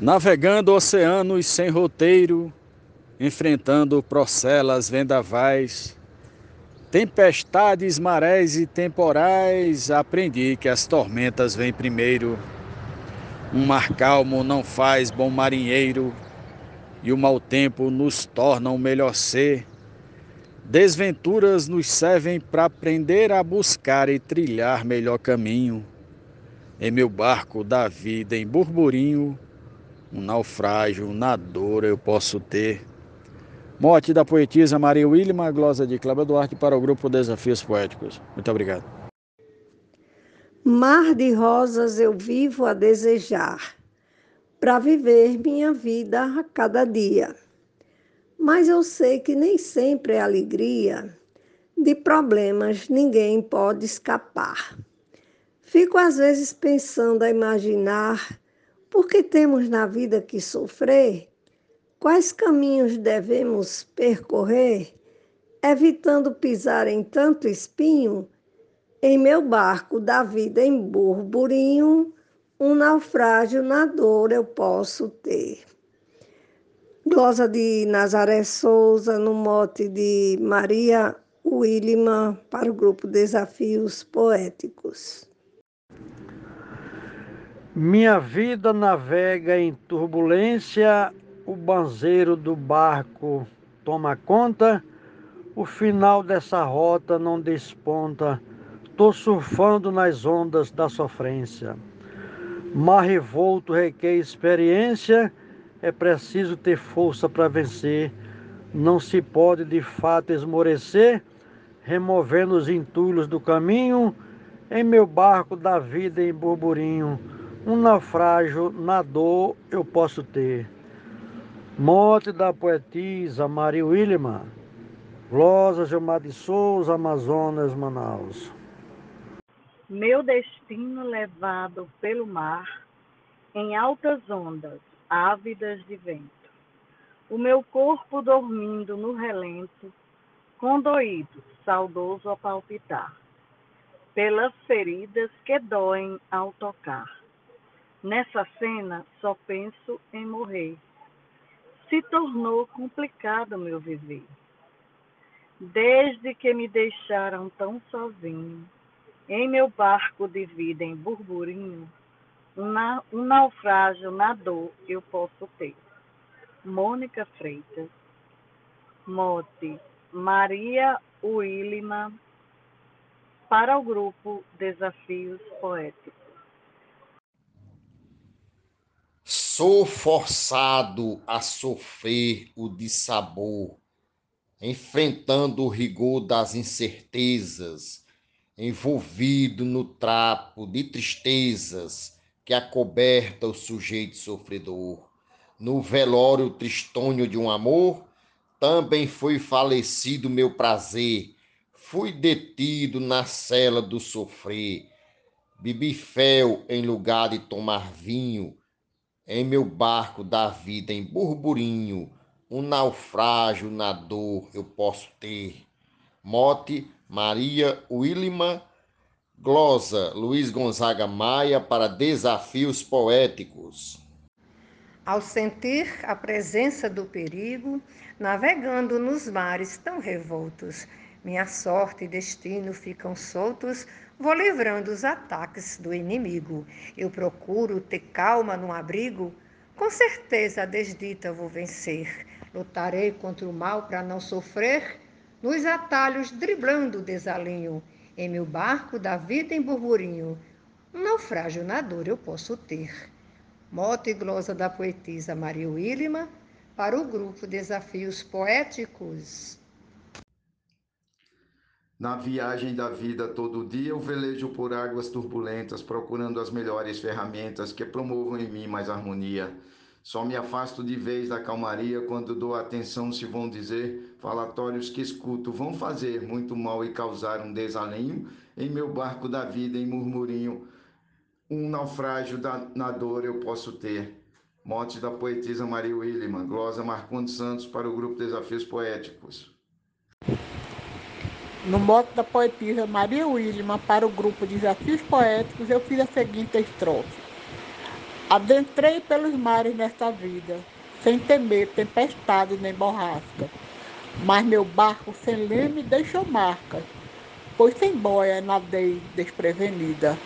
Navegando oceanos sem roteiro, enfrentando procelas, vendavais, tempestades, marés e temporais, aprendi que as tormentas vêm primeiro. Um mar calmo não faz bom marinheiro, e o mau tempo nos torna um melhor ser. Desventuras nos servem para aprender a buscar e trilhar melhor caminho. Em meu barco da vida em burburinho, um naufrágio na dor eu posso ter. Morte da poetisa Maria Wilma, glosa de Cláudia Duarte para o grupo Desafios Poéticos. Muito obrigado. Mar de rosas eu vivo a desejar, para viver minha vida a cada dia. Mas eu sei que nem sempre é alegria, de problemas ninguém pode escapar. Fico às vezes pensando a imaginar porque temos na vida que sofrer, quais caminhos devemos percorrer, evitando pisar em tanto espinho? Em meu barco da vida em burburinho, um naufrágio na dor eu posso ter. Glosa de Nazaré Souza, no mote de Maria Williman, para o grupo Desafios Poéticos. Minha vida navega em turbulência, o banzeiro do barco toma conta, o final dessa rota não desponta, tô surfando nas ondas da sofrência. Mar revolto requer experiência, é preciso ter força para vencer, não se pode de fato esmorecer, removendo os entulhos do caminho, em meu barco da vida em burburinho um naufrágio na dor eu posso ter. Morte da poetisa Maria Williman, Glosa Gilmar de Souza, Amazonas, Manaus. Meu destino levado pelo mar, em altas ondas, ávidas de vento. O meu corpo dormindo no relento, condoído, saudoso a palpitar, pelas feridas que doem ao tocar Nessa cena, só penso em morrer. Se tornou complicado meu viver. Desde que me deixaram tão sozinho, em meu barco de vida em burburinho, um, na, um naufrágio na dor eu posso ter. Mônica Freitas, Mote, Maria Willima, para o grupo Desafios Poéticos. Sou forçado a sofrer o dissabor, enfrentando o rigor das incertezas, envolvido no trapo de tristezas que acoberta o sujeito sofredor. No velório tristonho de um amor, também foi falecido meu prazer, fui detido na cela do sofrer, bebi fel em lugar de tomar vinho, em meu barco da vida em burburinho, um naufrágio na dor eu posso ter. Mote Maria Williman, glosa Luiz Gonzaga Maia para Desafios Poéticos. Ao sentir a presença do perigo, navegando nos mares tão revoltos, minha sorte e destino ficam soltos Vou livrando os ataques do inimigo. Eu procuro ter calma no abrigo. Com certeza a desdita vou vencer. Lutarei contra o mal para não sofrer. Nos atalhos, driblando o desalinho. Em meu barco da vida em burburinho. Um naufrágio na dor eu posso ter. Moto e glosa da poetisa Maria Willima para o grupo Desafios Poéticos. Na viagem da vida todo dia, eu velejo por águas turbulentas, procurando as melhores ferramentas que promovam em mim mais harmonia. Só me afasto de vez da calmaria quando dou atenção se vão dizer falatórios que escuto vão fazer muito mal e causar um desalinho em meu barco da vida em murmurinho. Um naufrágio da, na dor eu posso ter. Morte da poetisa Maria Williman, glosa Marcondes Santos para o grupo Desafios Poéticos. No modo da poetisa Maria Wilma para o grupo Desafios Poéticos, eu fiz a seguinte estrofe. Adentrei pelos mares nesta vida, sem temer tempestade nem borrasca. Mas meu barco sem leme deixou marcas, pois sem boia nadei desprevenida.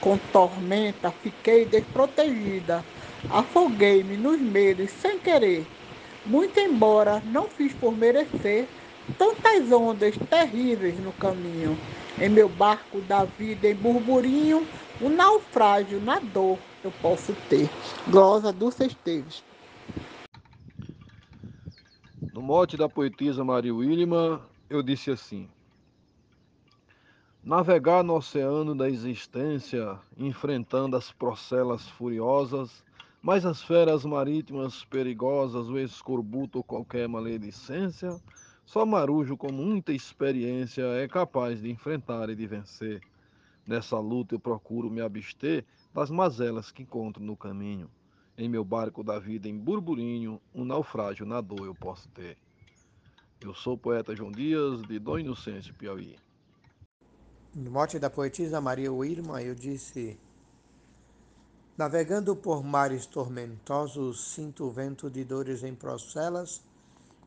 Com tormenta fiquei desprotegida, afoguei-me nos medos sem querer. Muito embora não fiz por merecer tantas ondas terríveis no caminho. Em meu barco da vida em burburinho, um naufrágio na dor eu posso ter. Glosa Dulce Esteves. No mote da poetisa Maria Williman, eu disse assim: Navegar no oceano da existência, enfrentando as procelas furiosas, mas as feras marítimas perigosas, o escorbuto qualquer maledicência, só marujo com muita experiência é capaz de enfrentar e de vencer. Nessa luta eu procuro me abster das mazelas que encontro no caminho. Em meu barco da vida em burburinho, um naufrágio na dor eu posso ter. Eu sou o poeta João Dias, de Dom Inocêncio, Piauí. No mote da poetisa Maria Wilma, eu disse: Navegando por mares tormentosos, sinto o vento de dores em procelas,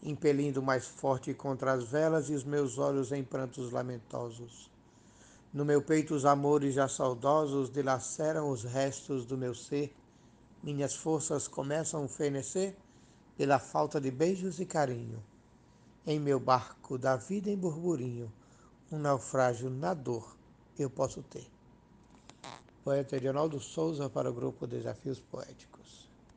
impelindo mais forte contra as velas e os meus olhos em prantos lamentosos. No meu peito os amores já saudosos dilaceram os restos do meu ser. Minhas forças começam a fenecer pela falta de beijos e carinho. Em meu barco da vida em burburinho, um naufrágio na dor eu posso ter. Poeta Edinaldo Souza para o grupo Desafios Poéticos.